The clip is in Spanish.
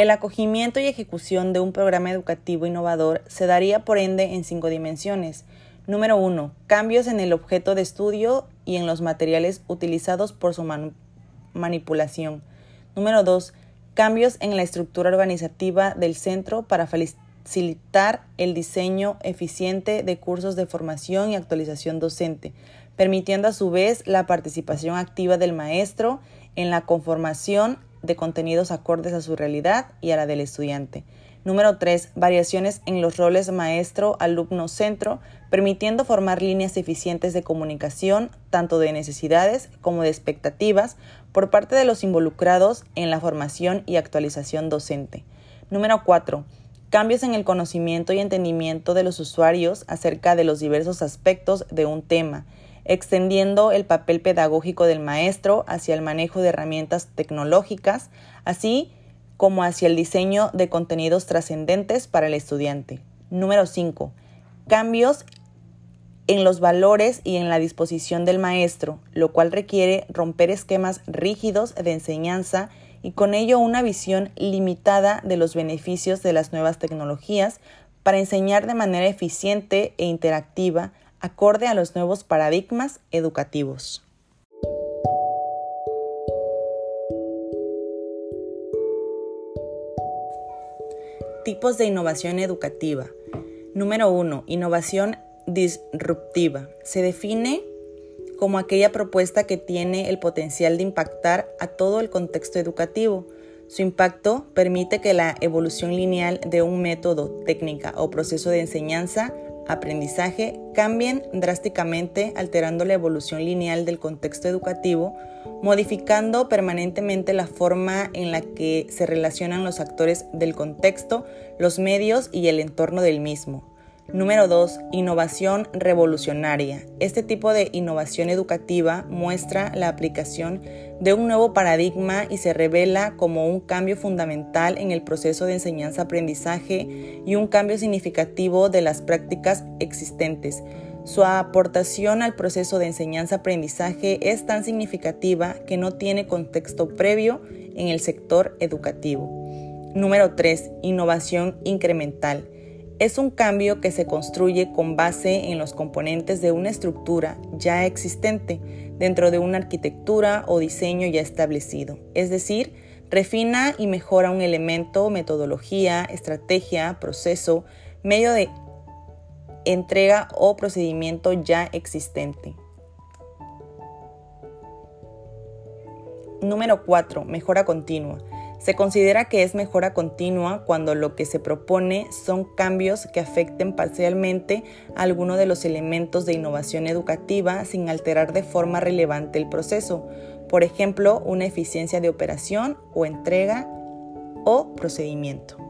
El acogimiento y ejecución de un programa educativo innovador se daría por ende en cinco dimensiones. Número 1. Cambios en el objeto de estudio y en los materiales utilizados por su manipulación. Número 2. Cambios en la estructura organizativa del centro para facilitar el diseño eficiente de cursos de formación y actualización docente, permitiendo a su vez la participación activa del maestro en la conformación de contenidos acordes a su realidad y a la del estudiante. Número 3. Variaciones en los roles maestro-alumno-centro, permitiendo formar líneas eficientes de comunicación, tanto de necesidades como de expectativas, por parte de los involucrados en la formación y actualización docente. Número 4. Cambios en el conocimiento y entendimiento de los usuarios acerca de los diversos aspectos de un tema, extendiendo el papel pedagógico del maestro hacia el manejo de herramientas tecnológicas, así como hacia el diseño de contenidos trascendentes para el estudiante. Número 5. Cambios en los valores y en la disposición del maestro, lo cual requiere romper esquemas rígidos de enseñanza y con ello una visión limitada de los beneficios de las nuevas tecnologías para enseñar de manera eficiente e interactiva acorde a los nuevos paradigmas educativos. Tipos de innovación educativa. Número 1. Innovación disruptiva. Se define como aquella propuesta que tiene el potencial de impactar a todo el contexto educativo. Su impacto permite que la evolución lineal de un método, técnica o proceso de enseñanza aprendizaje cambien drásticamente alterando la evolución lineal del contexto educativo, modificando permanentemente la forma en la que se relacionan los actores del contexto, los medios y el entorno del mismo. Número 2. Innovación revolucionaria. Este tipo de innovación educativa muestra la aplicación de un nuevo paradigma y se revela como un cambio fundamental en el proceso de enseñanza-aprendizaje y un cambio significativo de las prácticas existentes. Su aportación al proceso de enseñanza-aprendizaje es tan significativa que no tiene contexto previo en el sector educativo. Número 3. Innovación incremental es un cambio que se construye con base en los componentes de una estructura ya existente dentro de una arquitectura o diseño ya establecido. Es decir, refina y mejora un elemento, metodología, estrategia, proceso, medio de entrega o procedimiento ya existente. Número 4. Mejora continua. Se considera que es mejora continua cuando lo que se propone son cambios que afecten parcialmente alguno de los elementos de innovación educativa sin alterar de forma relevante el proceso, por ejemplo, una eficiencia de operación o entrega o procedimiento.